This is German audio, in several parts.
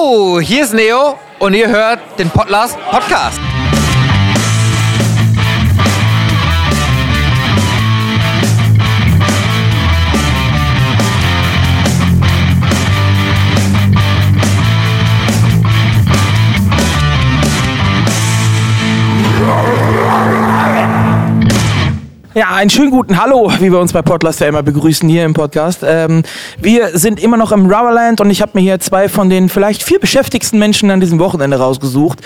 Hallo, hier ist Neo und ihr hört den Podlast Podcast. Einen schönen guten Hallo, wie wir uns bei Podlast ja immer begrüßen hier im Podcast. Ähm, wir sind immer noch im Rubberland und ich habe mir hier zwei von den vielleicht vier beschäftigsten Menschen an diesem Wochenende rausgesucht,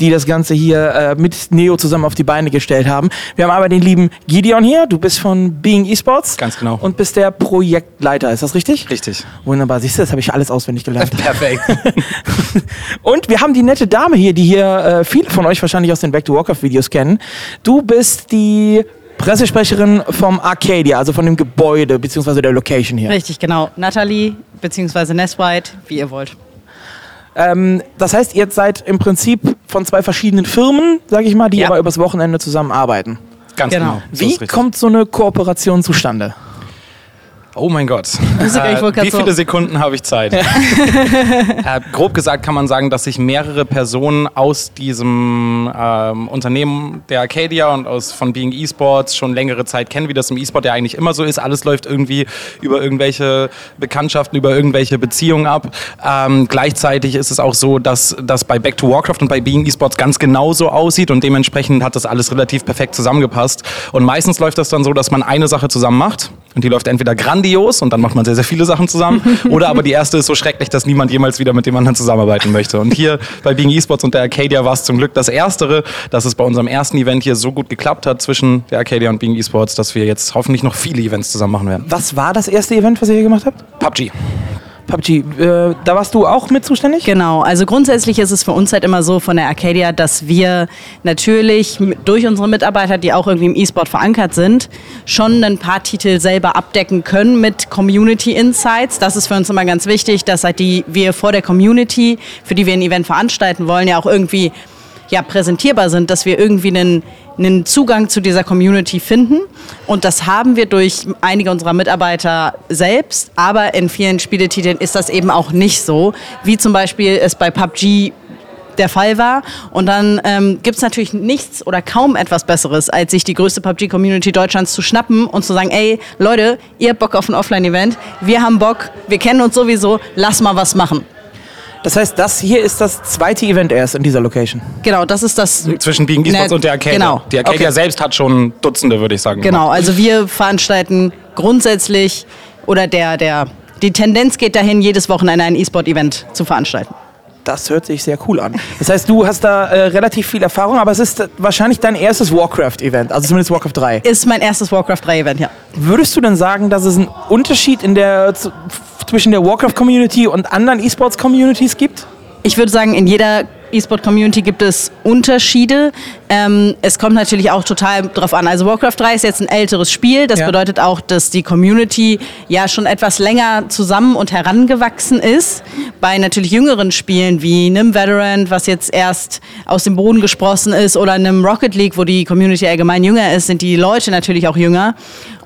die das Ganze hier äh, mit Neo zusammen auf die Beine gestellt haben. Wir haben aber den lieben Gideon hier, du bist von Being Esports. Ganz genau. Und bist der Projektleiter, ist das richtig? Richtig. Wunderbar, siehst du, das habe ich alles auswendig gelernt. Perfekt. Und wir haben die nette Dame hier, die hier äh, viele von euch wahrscheinlich aus den Back to Warcraft Videos kennen. Du bist die Pressesprecherin vom Arcadia, also von dem Gebäude bzw. der Location hier. Richtig, genau. Natalie bzw. Ness White, wie ihr wollt. Ähm, das heißt, ihr seid im Prinzip von zwei verschiedenen Firmen, sage ich mal, die Ja. aber übers Wochenende zusammenarbeiten. Ganz Genau. genau. So Wie richtig. kommt so eine Kooperation zustande? Oh mein Gott. Grad wie viele Sekunden habe ich Zeit? äh, grob gesagt kann man sagen, dass sich mehrere Personen aus diesem ähm, Unternehmen der Arcadia und aus von Being Esports schon längere Zeit kennen, wie das im E-Sport ja eigentlich immer so ist. Alles läuft irgendwie über irgendwelche Bekanntschaften, über irgendwelche Beziehungen ab. Ähm, gleichzeitig ist es auch so, dass das bei Back to Warcraft und bei Being Esports ganz genauso aussieht und dementsprechend hat das alles relativ perfekt zusammengepasst. Und meistens läuft das dann so, dass man eine Sache zusammen macht und die läuft entweder grandios und dann macht man sehr, sehr viele Sachen zusammen oder aber die erste ist so schrecklich, dass niemand jemals wieder mit dem anderen zusammenarbeiten möchte. Und hier bei Being Esports und der Arcadia war es zum Glück das Erstere, dass es bei unserem ersten Event hier so gut geklappt hat zwischen der Arcadia und Being Esports, dass wir jetzt hoffentlich noch viele Events zusammen machen werden. Was war das erste Event, was ihr hier gemacht habt? PUBG. PUBG, äh, da warst du auch mit zuständig? Genau, also grundsätzlich ist es für uns halt immer so von der Arcadia, dass wir natürlich durch unsere Mitarbeiter, die auch irgendwie im E-Sport verankert sind, schon ein paar Titel selber abdecken können mit Community Insights. Das ist für uns immer ganz wichtig, dass halt die wir vor der Community, für die wir ein Event veranstalten wollen, ja auch irgendwie ja, präsentierbar sind, dass wir irgendwie einen, einen Zugang zu dieser Community finden. Und das haben wir durch einige unserer Mitarbeiter selbst, aber in vielen Spieletiteln ist das eben auch nicht so, wie zum Beispiel es bei PUBG der Fall war. Und dann ähm, gibt es natürlich nichts oder kaum etwas Besseres, als sich die größte PUBG-Community Deutschlands zu schnappen und zu sagen, ey, Leute, ihr habt Bock auf ein Offline-Event, wir haben Bock, wir kennen uns sowieso, lass mal was machen. Das heißt, das hier ist das zweite Event erst in dieser Location. Genau, das ist das Zwischen Being Esports Ne, und der Arcadia. genau. Die Arcadia Okay. selbst hat schon Dutzende, würde ich sagen. Genau, also wir veranstalten grundsätzlich oder der, der, die Tendenz geht dahin, jedes Wochenende ein E-Sport-Event zu veranstalten. Das hört sich sehr cool an. Das heißt, du hast da äh, relativ viel Erfahrung, aber es ist wahrscheinlich dein erstes Warcraft-Event, also zumindest Warcraft 3. Ist mein erstes Warcraft 3-Event, ja. Würdest du denn sagen, dass es einen Unterschied in der, zwischen der Warcraft-Community und anderen E-Sports-Communities gibt? Ich würde sagen, in jeder E-Sport-Community gibt es Unterschiede. Ähm, es kommt natürlich auch total drauf an. Also Warcraft 3 ist jetzt ein älteres Spiel. Das Ja. bedeutet auch, dass die Community ja schon etwas länger zusammen und herangewachsen ist. Bei natürlich jüngeren Spielen wie einem Veteran, was jetzt erst aus dem Boden gesprossen ist, oder einem Rocket League, wo die Community allgemein jünger ist, sind die Leute natürlich auch jünger.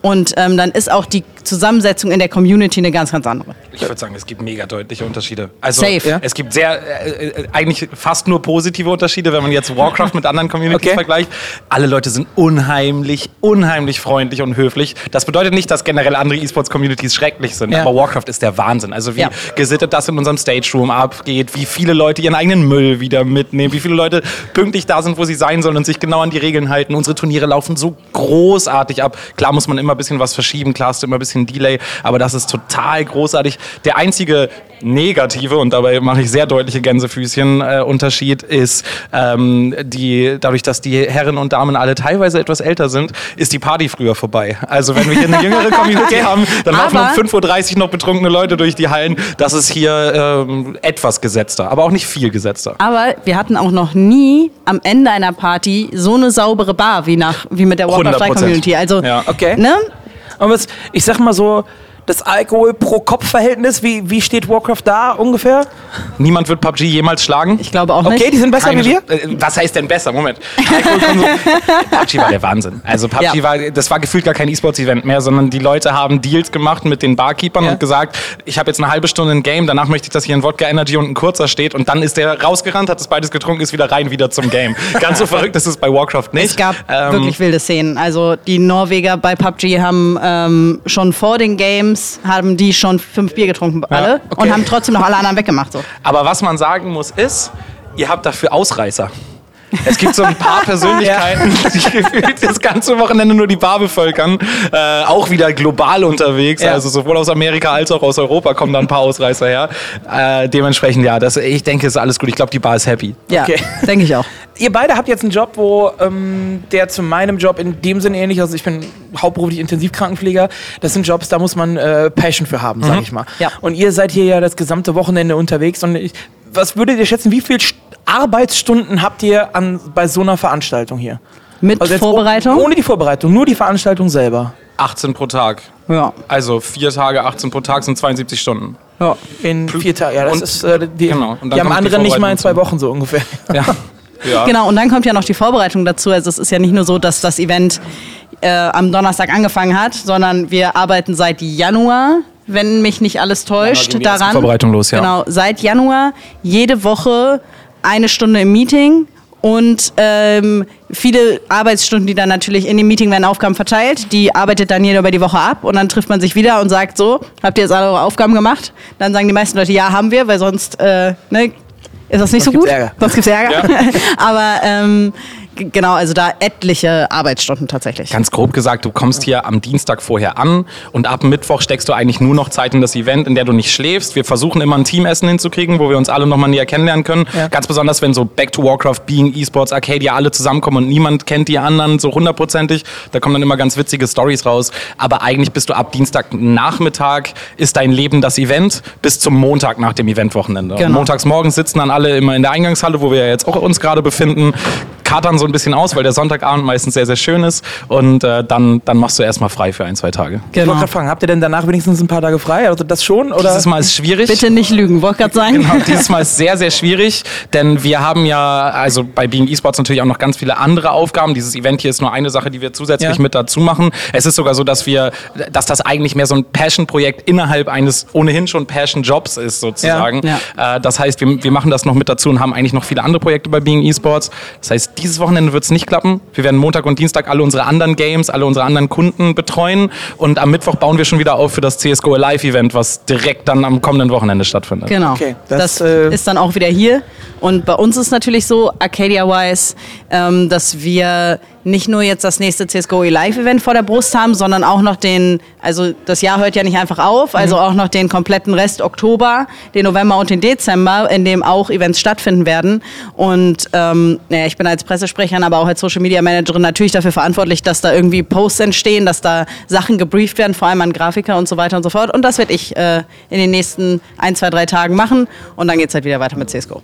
Und ähm, dann ist auch die Zusammensetzung in der Community eine ganz, ganz andere. Ich würde sagen, es gibt mega deutliche Unterschiede. Also Safe. Ja. es gibt sehr, äh, äh, eigentlich fast nur positive Unterschiede, wenn man jetzt Warcraft mit anderen Communities Okay. vergleicht. Alle Leute sind unheimlich, unheimlich freundlich und höflich. Das bedeutet nicht, dass generell andere E-Sports-Communities schrecklich sind, Ja. aber Warcraft ist der Wahnsinn. Also wie Ja. gesittet das in unserem Stage Room abgeht, wie viele Leute ihren eigenen Müll wieder mitnehmen, wie viele Leute pünktlich da sind, wo sie sein sollen und sich genau an die Regeln halten. Unsere Turniere laufen so großartig ab. Klar muss man immer ein bisschen was verschieben, klar hast du immer ein bisschen Delay, aber das ist total großartig. Der einzige negative, und dabei mache ich sehr deutliche Gänsefüßchen, äh, Unterschied ist, ähm, die, dadurch, dass die Herren und Damen alle teilweise etwas älter sind, ist die Party früher vorbei. Also wenn wir hier eine jüngere Community haben, dann laufen um Aber- 5.30 Uhr noch betrunkene Leute durch die Hallen. Das ist hier ähm, etwas gesetzter, aber auch nicht viel gesetzter. Aber wir hatten auch noch nie am Ende einer Party so eine saubere Bar wie, nach, wie mit der 3 100%. Community. Also, Ja. Okay. ne? Und was, ich sag mal so, das Alkohol pro Kopf Verhältnis, wie, wie steht Warcraft da ungefähr? Niemand wird PUBG jemals schlagen. Ich glaube auch nicht. Okay, die sind besser Keine- wie wir? Äh, Was heißt denn besser? Moment. PUBG war der Wahnsinn. Also PUBG Ja. war, das war gefühlt gar kein E-Sports-Event mehr, sondern die Leute haben Deals gemacht mit den Barkeepern Ja. und gesagt, ich habe jetzt eine halbe Stunde ein Game, danach möchte ich, dass hier ein Wodka Energy und ein kurzer steht und dann ist der rausgerannt, hat das beides getrunken, ist wieder rein, wieder zum Game. Ganz so verrückt ist es bei Warcraft nicht. Es gab Ähm, wirklich wilde Szenen. Also die Norweger bei PUBG haben ähm, schon vor den Games, haben die schon fünf Bier getrunken, alle, okay. und haben trotzdem noch alle anderen weggemacht. So. Aber was man sagen muss ist, ihr habt dafür Ausreißer. Es gibt so ein paar Persönlichkeiten, die gefühlt das ganze Wochenende nur die Bar bevölkern. Äh, auch wieder global unterwegs. Ja. Also sowohl aus Amerika als auch aus Europa kommen da ein paar Ausreißer her. Äh, dementsprechend, ja, das, ich denke, ist alles gut. Ich glaube, die Bar ist happy. Ja, Okay. denke ich auch. Ihr beide habt jetzt einen Job, wo ähm, der zu meinem Job in dem Sinne ähnlich, also ich bin hauptberuflich Intensivkrankenpfleger. Das sind Jobs, da muss man äh, Passion für haben, sag ich mal. Ja. Und ihr seid hier ja das gesamte Wochenende unterwegs. Und ich, was würdet ihr schätzen, wie viele Arbeitsstunden habt ihr an, bei so einer Veranstaltung hier? Mit Also Vorbereitung? oh- Ohne die Vorbereitung, nur die Veranstaltung selber. 18 pro Tag. ja. Also vier Tage, 18 pro Tag sind 72 Stunden. ja. In vier Tagen. Ja, das Und- ist, äh, die, genau. Und dann die haben kommt die andere nicht mal in zwei. Wochen so ungefähr. Ja. ja. Genau, und dann kommt ja noch die Vorbereitung dazu. Also es ist ja nicht nur so, dass das Event äh, am Donnerstag angefangen hat, sondern wir arbeiten seit Januar, wenn mich nicht alles täuscht, ersten daran. Vorbereitungen los, ja. Genau, seit Januar jede Woche eine Stunde im Meeting. Und ähm, viele Arbeitsstunden, die dann natürlich in dem Meeting werden Aufgaben verteilt, die arbeitet dann jeder über die Woche ab und dann trifft man sich wieder und sagt so, habt ihr jetzt alle eure Aufgaben gemacht? Dann sagen die meisten Leute, ja, haben wir, weil sonst äh, ne, ist das nicht so gibt's gut. Ärger. Sonst gibt's Ärger. Aber ähm, g- genau, also da etliche Arbeitsstunden tatsächlich. Ganz grob gesagt, du kommst hier am Dienstag vorher an und ab Mittwoch steckst du eigentlich nur noch Zeit in das Event, in der du nicht schläfst. Wir versuchen immer ein Teamessen hinzukriegen, wo wir uns alle nochmal näher kennenlernen können. Ja. Ganz besonders, wenn so Back to Warcraft, Being Esports, Arcadia alle zusammenkommen und niemand kennt die anderen so hundertprozentig. Da kommen dann immer ganz witzige Stories raus. Aber eigentlich bist du ab Dienstagnachmittag ist dein Leben das Event bis zum Montag nach dem Eventwochenende. Genau. montags morgens sitzen dann alle immer in der Eingangshalle, wo wir jetzt auch uns gerade befinden, katern so ein bisschen aus, weil der Sonntagabend meistens sehr, sehr schön ist. Und äh, dann, dann machst du erstmal frei für ein, zwei Tage. Ich wollte Genau. gerade fragen, habt ihr denn danach wenigstens ein paar Tage frei? Also das schon? Oder? Dieses Mal ist schwierig. Bitte nicht lügen, wollte gerade sagen. Genau, dieses Mal ist sehr, sehr schwierig, denn wir haben ja, also bei Being Esports natürlich auch noch ganz viele andere Aufgaben. Dieses Event hier ist nur eine Sache, die wir zusätzlich Ja. mit dazu machen. Es ist sogar so, dass wir, dass das eigentlich mehr so ein Passion-Projekt innerhalb eines ohnehin schon Passion-Jobs ist, sozusagen. Ja. Äh, das heißt, wir, wir machen das noch mit dazu und haben eigentlich noch viele andere Projekte bei Being Esports. Das heißt, dieses Wochenende wird es nicht klappen. Wir werden Montag und Dienstag alle unsere anderen Games, alle unsere anderen Kunden betreuen und am Mittwoch bauen wir schon wieder auf für das CSGO Alive Event, was direkt dann am kommenden Wochenende stattfindet. Genau. Okay, das das, äh, ist dann auch wieder hier. Und bei uns ist natürlich so, Arcadia-wise, ähm, dass wir nicht nur jetzt das nächste CSGO Live-Event vor der Brust haben, sondern auch noch den, also das Jahr hört ja nicht einfach auf, also auch noch den kompletten Rest Oktober, den November und den Dezember, in dem auch Events stattfinden werden. Und ähm, naja, ich bin als Pressesprecherin, aber auch als Social Media Managerin natürlich dafür verantwortlich, dass da irgendwie Posts entstehen, dass da Sachen gebrieft werden, vor allem an Grafiker und so weiter und so fort. Und das werde ich äh, in den nächsten ein, zwei, drei Tagen machen. Und dann geht es halt wieder weiter mit CSGO.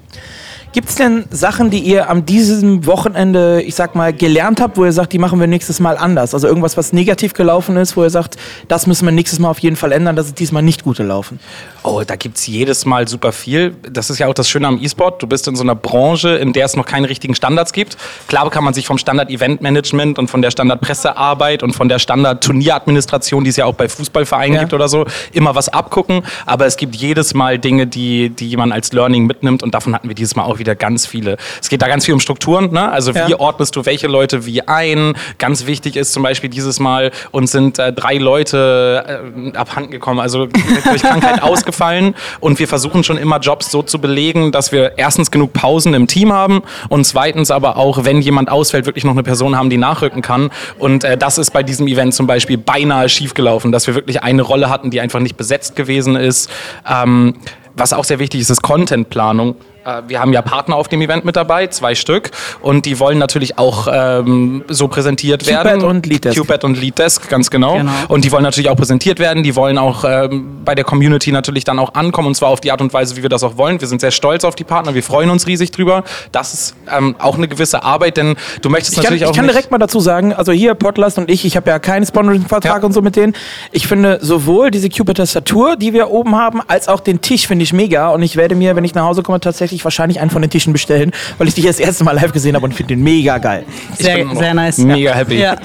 Gibt es denn Sachen, die ihr am diesem Wochenende, ich sag mal, gelernt habt, wo ihr sagt, die machen wir nächstes Mal anders? Also irgendwas, was negativ gelaufen ist, wo ihr sagt, das müssen wir nächstes Mal auf jeden Fall ändern, das ist diesmal nicht gut gelaufen? Oh, da gibt's jedes Mal super viel. Das ist ja auch das Schöne am E-Sport. Du bist in so einer Branche, in der es noch keine richtigen Standards gibt. Klar kann man sich vom Standard-Event-Management und von der Standard-Pressearbeit und von der Standard-Turnieradministration, die es ja auch bei Fußballvereinen Ja. gibt oder so, immer was abgucken. Aber es gibt jedes Mal Dinge, die, die man als Learning mitnimmt und davon hatten wir dieses Mal auch wieder ganz viele. Es geht da ganz viel um Strukturen. Ne? Also Ja. wie ordnest du welche Leute wie ein? Ganz wichtig ist zum Beispiel dieses Mal, uns sind äh, drei Leute äh, abhanden gekommen, also durch Krankheit ausgefallen. Und wir versuchen schon immer Jobs so zu belegen, dass wir erstens genug Pausen im Team haben und zweitens aber auch, wenn jemand ausfällt, wirklich noch eine Person haben, die nachrücken kann. Und äh, das ist bei diesem Event zum Beispiel beinahe schiefgelaufen, dass wir wirklich eine Rolle hatten, die einfach nicht besetzt gewesen ist. Ähm, was auch sehr wichtig ist, ist Contentplanung. Äh, wir haben ja Partner auf dem Event mit dabei, zwei Stück. Und die wollen natürlich auch ähm, so präsentiert Cupid werden. und Leaddesk. Cupid und Leaddesk, ganz genau. Genau. Und die wollen natürlich auch präsentiert werden. Die wollen auch ähm, bei der Community natürlich dann auch ankommen. Und zwar auf die Art und Weise, wie wir das auch wollen. Wir sind sehr stolz auf die Partner. Wir freuen uns riesig drüber. Das ist ähm, auch eine gewisse Arbeit, denn du möchtest Ich kann, natürlich ich auch kann nicht direkt mal dazu sagen, also hier Podlast und ich, ich habe ja keinen Sponsoring-Vertrag Ja. und so mit denen. Ich finde sowohl diese Cupid-Tastatur, die wir oben haben, als auch den Tisch finde ich mega. Und ich werde mir, wenn ich nach Hause komme, tatsächlich wahrscheinlich einen von den Tischen bestellen, weil ich dich das erste Mal live gesehen habe und finde den mega geil. Ich Sehr, sehr nice. Mega happy. Ja.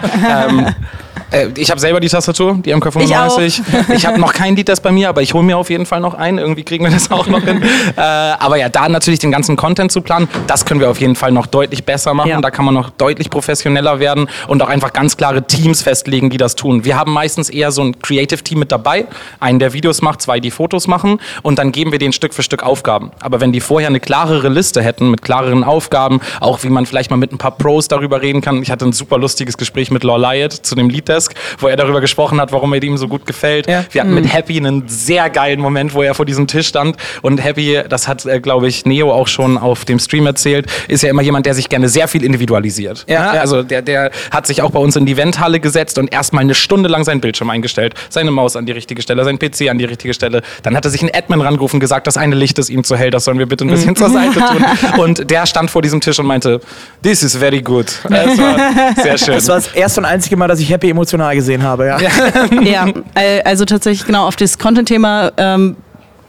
Ähm, äh, ich habe selber die Tastatur, die MK35. Ich Ich, habe noch kein Lied das bei mir, aber ich hole mir auf jeden Fall noch ein. Irgendwie kriegen wir das auch noch hin. Äh, aber ja, da natürlich den ganzen Content zu planen, das können wir auf jeden Fall noch deutlich besser machen. Ja. Da kann man noch deutlich professioneller werden und auch einfach ganz klare Teams festlegen, die das tun. Wir haben meistens eher so ein Creative Team mit dabei. Einen, der Videos macht, zwei, die Fotos machen und dann geben wir denen Stück für Stück Aufgaben. Aber wenn die vorher eine klarere Liste hätten mit klareren Aufgaben, auch wie man vielleicht mal mit ein paar Pros darüber reden kann. Ich hatte ein super lustiges Gespräch mit Law Lyot zu dem Leaddesk, wo er darüber gesprochen hat, warum er ihm so gut gefällt. Ja. Wir hatten mit Happy einen sehr geilen Moment, wo er vor diesem Tisch stand. Und Happy, das hat, äh, glaube ich, Neo auch schon auf dem Stream erzählt, ist ja immer jemand, der sich gerne sehr viel individualisiert. Ja, ja. Also der, der hat sich auch bei uns in die Eventhalle gesetzt und erstmal eine Stunde lang seinen Bildschirm eingestellt, seine Maus an die richtige Stelle, sein PC an die richtige Stelle. Dann hat er sich einen Admin rangerufen, gesagt, das eine Licht ist ihm zu hell, das sollen wir bitte ein bisschen zur Seite tun. Und der stand vor diesem Tisch und meinte, this is very good. Das war sehr schön. Das war das erste und einzige Mal, dass ich Happy emotional gesehen habe, ja. ja, äh, also tatsächlich genau auf das Content-Thema ähm,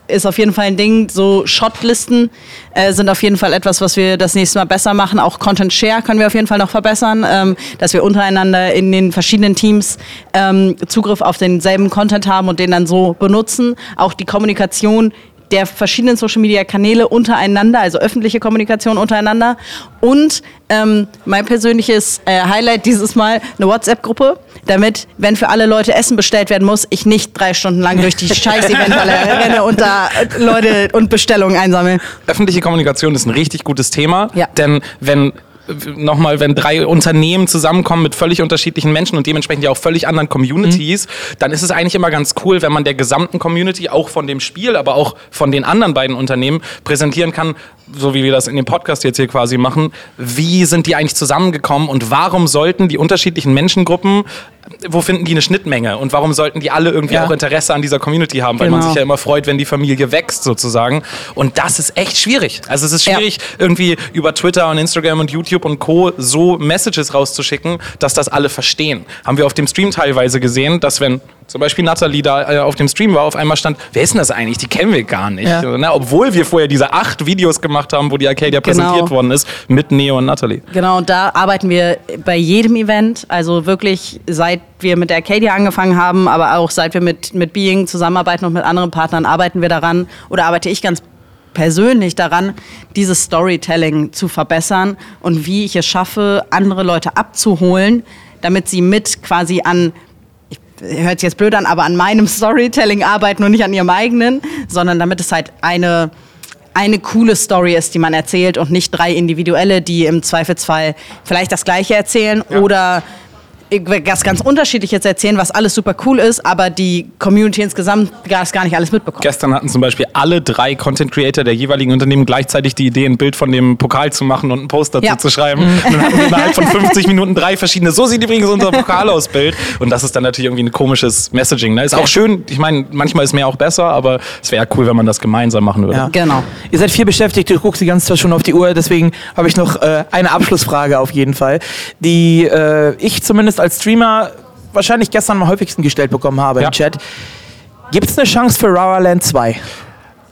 ist auf jeden Fall ein Ding. So Shotlisten äh, sind auf jeden Fall etwas, was wir das nächste Mal besser machen. Auch Content Share können wir auf jeden Fall noch verbessern, ähm, dass wir untereinander in den verschiedenen Teams ähm, Zugriff auf denselben Content haben und den dann so benutzen. Auch die Kommunikation der verschiedenen Social Media Kanäle untereinander, also öffentliche Kommunikation untereinander. Und ähm, mein persönliches äh, Highlight dieses Mal eine WhatsApp-Gruppe, damit, wenn für alle Leute Essen bestellt werden muss, ich nicht drei Stunden lang durch die scheiß Eventhalle renne und da äh, Leute und Bestellungen einsammle. öffentliche Kommunikation ist ein richtig gutes Thema, Ja. denn wenn nochmal, wenn drei Unternehmen zusammenkommen mit völlig unterschiedlichen Menschen und dementsprechend ja auch völlig anderen Communities, dann ist es eigentlich immer ganz cool, wenn man der gesamten Community, auch von dem Spiel, aber auch von den anderen beiden Unternehmen präsentieren kann, so wie wir das in dem Podcast jetzt hier quasi machen, wie sind die eigentlich zusammengekommen und warum sollten die unterschiedlichen Menschengruppen, wo finden die eine Schnittmenge und warum sollten die alle irgendwie Ja. auch Interesse an dieser Community haben, weil man Genau. sich ja immer freut, wenn die Familie wächst sozusagen. Und das ist echt schwierig. Also es ist Ja. schwierig, irgendwie über Twitter und Instagram und YouTube und Co. so Messages rauszuschicken, dass das alle verstehen. Haben wir auf dem Stream teilweise gesehen, dass wenn zum Beispiel Natalie da äh, auf dem Stream war, auf einmal stand, wer ist denn das eigentlich? Die kennen wir gar nicht. Ja. So, ne? Obwohl wir vorher diese acht Videos gemacht haben, wo die Arcadia präsentiert worden ist, mit Neo und Natalie. Genau, und da arbeiten wir bei jedem Event, also wirklich seit wir mit der Arcadia angefangen haben, aber auch seit wir mit, mit Being zusammenarbeiten und mit anderen Partnern, arbeiten wir daran oder arbeite ich ganz persönlich daran, dieses Storytelling zu verbessern und wie ich es schaffe, andere Leute abzuholen, damit sie mit quasi an ich- hört sich jetzt blöd an, aber an meinem Storytelling arbeiten und nicht an ihrem eigenen, sondern damit es halt eine, eine coole Story ist, die man erzählt und nicht drei individuelle, die im Zweifelsfall vielleicht das Gleiche erzählen oder was ganz Unterschiedliches erzählen, was alles super cool ist, aber die Community insgesamt das gar nicht alles mitbekommt. Gestern hatten zum Beispiel alle drei Content Creator der jeweiligen Unternehmen gleichzeitig die Idee, ein Bild von dem Pokal zu machen und einen Post dazu Ja. zu schreiben. Und dann hatten wir innerhalb von 50 Minuten drei verschiedene. So sieht übrigens unser Pokal aus Bild. Und das ist dann natürlich irgendwie ein komisches Messaging. Ne? Ist auch schön. Ich meine, manchmal ist mehr auch besser, aber es wäre ja cool, wenn man das gemeinsam machen würde. Ja. Genau. Ihr seid viel beschäftigt, du guckst die ganze Zeit schon auf die Uhr, deswegen habe ich noch äh, eine Abschlussfrage auf jeden Fall, die äh, ich zumindest als Streamer wahrscheinlich gestern am häufigsten gestellt bekommen habe Ja. im Chat. Gibt es eine Chance für Rowerland 2?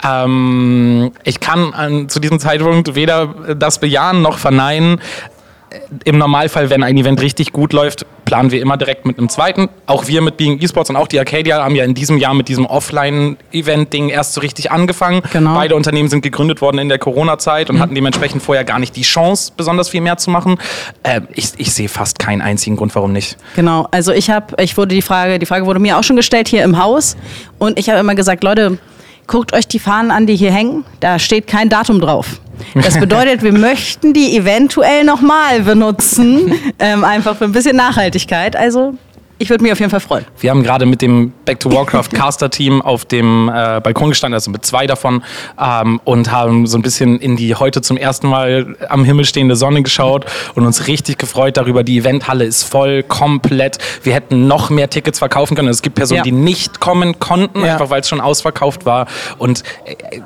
Ähm, ich kann an, zu diesem Zeitpunkt weder das bejahen noch verneinen. Im Normalfall, wenn ein Event richtig gut läuft, planen wir immer direkt mit einem zweiten. Auch wir mit Being Esports und auch die Arcadia haben ja in diesem Jahr mit diesem Offline-Event-Ding erst so richtig angefangen. Genau. Beide Unternehmen sind gegründet worden in der Corona-Zeit und hatten dementsprechend vorher gar nicht die Chance, besonders viel mehr zu machen. Äh, ich, ich sehe fast keinen einzigen Grund, warum nicht. Genau, also ich habe, ich wurde die Frage, die Frage wurde mir auch schon gestellt hier im Haus und ich habe immer gesagt, Leute, guckt euch die Fahnen an, die hier hängen, da steht kein Datum drauf. Das bedeutet, wir möchten die eventuell nochmal benutzen, ähm, einfach für ein bisschen Nachhaltigkeit. Also ich würde mich auf jeden Fall freuen. Wir haben gerade mit dem Back to Warcraft Caster Team auf dem äh, Balkon gestanden, also mit zwei davon, ähm, und haben so ein bisschen in die heute zum ersten Mal am Himmel stehende Sonne geschaut und uns richtig gefreut darüber. Die Eventhalle ist voll, komplett. Wir hätten noch mehr Tickets verkaufen können. Es gibt Personen, Ja. die nicht kommen konnten, Ja. einfach weil es schon ausverkauft war. Und äh,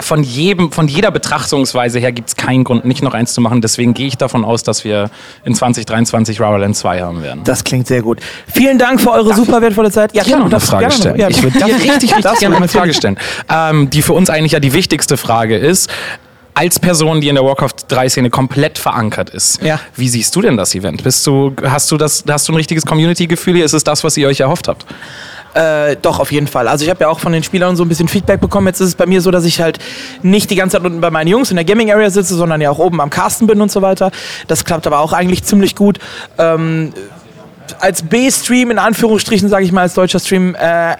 von, jedem, von jeder Betrachtungsweise her gibt es keinen Grund, nicht noch eins zu machen. Deswegen gehe ich davon aus, dass wir in 2023 Rubberland 2 haben werden. Das klingt sehr gut. Vielen Dank für eure super wertvolle Zeit. Ja, Ich kann noch eine Frage stellen. Ja, ich würde dir richtig, richtig gerne eine Frage stellen. Ähm, die für uns eigentlich ja die wichtigste Frage ist, als Person, die in der Warcraft 3 Szene komplett verankert ist, Ja. wie siehst du denn das Event? Bist du, hast du das, hast du ein richtiges Community-Gefühl hier? Ist es das, was ihr euch erhofft habt? Äh, doch, auf jeden Fall. Also ich habe ja auch von den Spielern so ein bisschen Feedback bekommen. Jetzt ist es bei mir so, dass ich halt nicht die ganze Zeit unten bei meinen Jungs in der Gaming Area sitze, sondern ja auch oben am Casten bin und so weiter. Das klappt aber auch eigentlich ziemlich gut. Ähm, als B-Stream, in Anführungsstrichen, sage ich mal, als deutscher Stream, äh,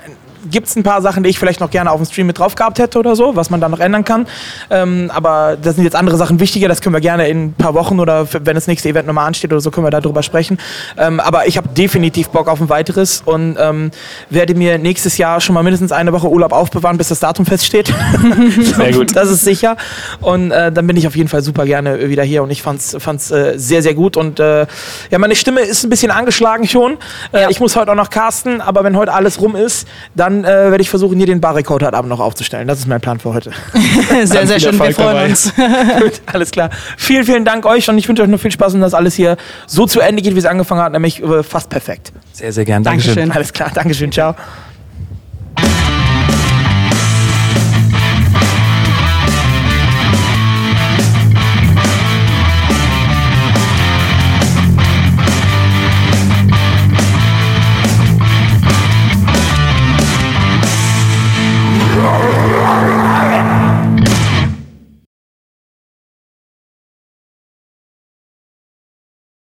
gibt es ein paar Sachen, die ich vielleicht noch gerne auf dem Stream mit drauf gehabt hätte oder so, was man dann noch ändern kann. Ähm, aber da sind jetzt andere Sachen wichtiger, das können wir gerne in ein paar Wochen oder wenn das nächste Event nochmal ansteht oder so, können wir darüber sprechen. Ähm, aber ich habe definitiv Bock auf ein weiteres und ähm, werde mir nächstes Jahr schon mal mindestens eine Woche Urlaub aufbewahren, bis das Datum feststeht. Sehr gut. Das ist sicher. Und äh, dann bin ich auf jeden Fall super gerne wieder hier und ich fand's, fand's äh, sehr, sehr gut. Und äh, ja, meine Stimme ist ein bisschen angeschlagen schon. Äh, Ich muss heute auch noch casten, aber wenn heute alles rum ist, dann äh, werde ich versuchen, hier den Barrekord heute Abend noch aufzustellen. Das ist mein Plan für heute. Sehr, sehr schön. Wir freuen dabei. uns. gut, alles klar. Vielen, vielen Dank euch und ich wünsche euch noch viel Spaß und dass alles hier so zu Ende geht, wie es angefangen hat, nämlich äh, fast perfekt. Sehr, sehr gern. Dankeschön. Alles klar, Dankeschön, ciao.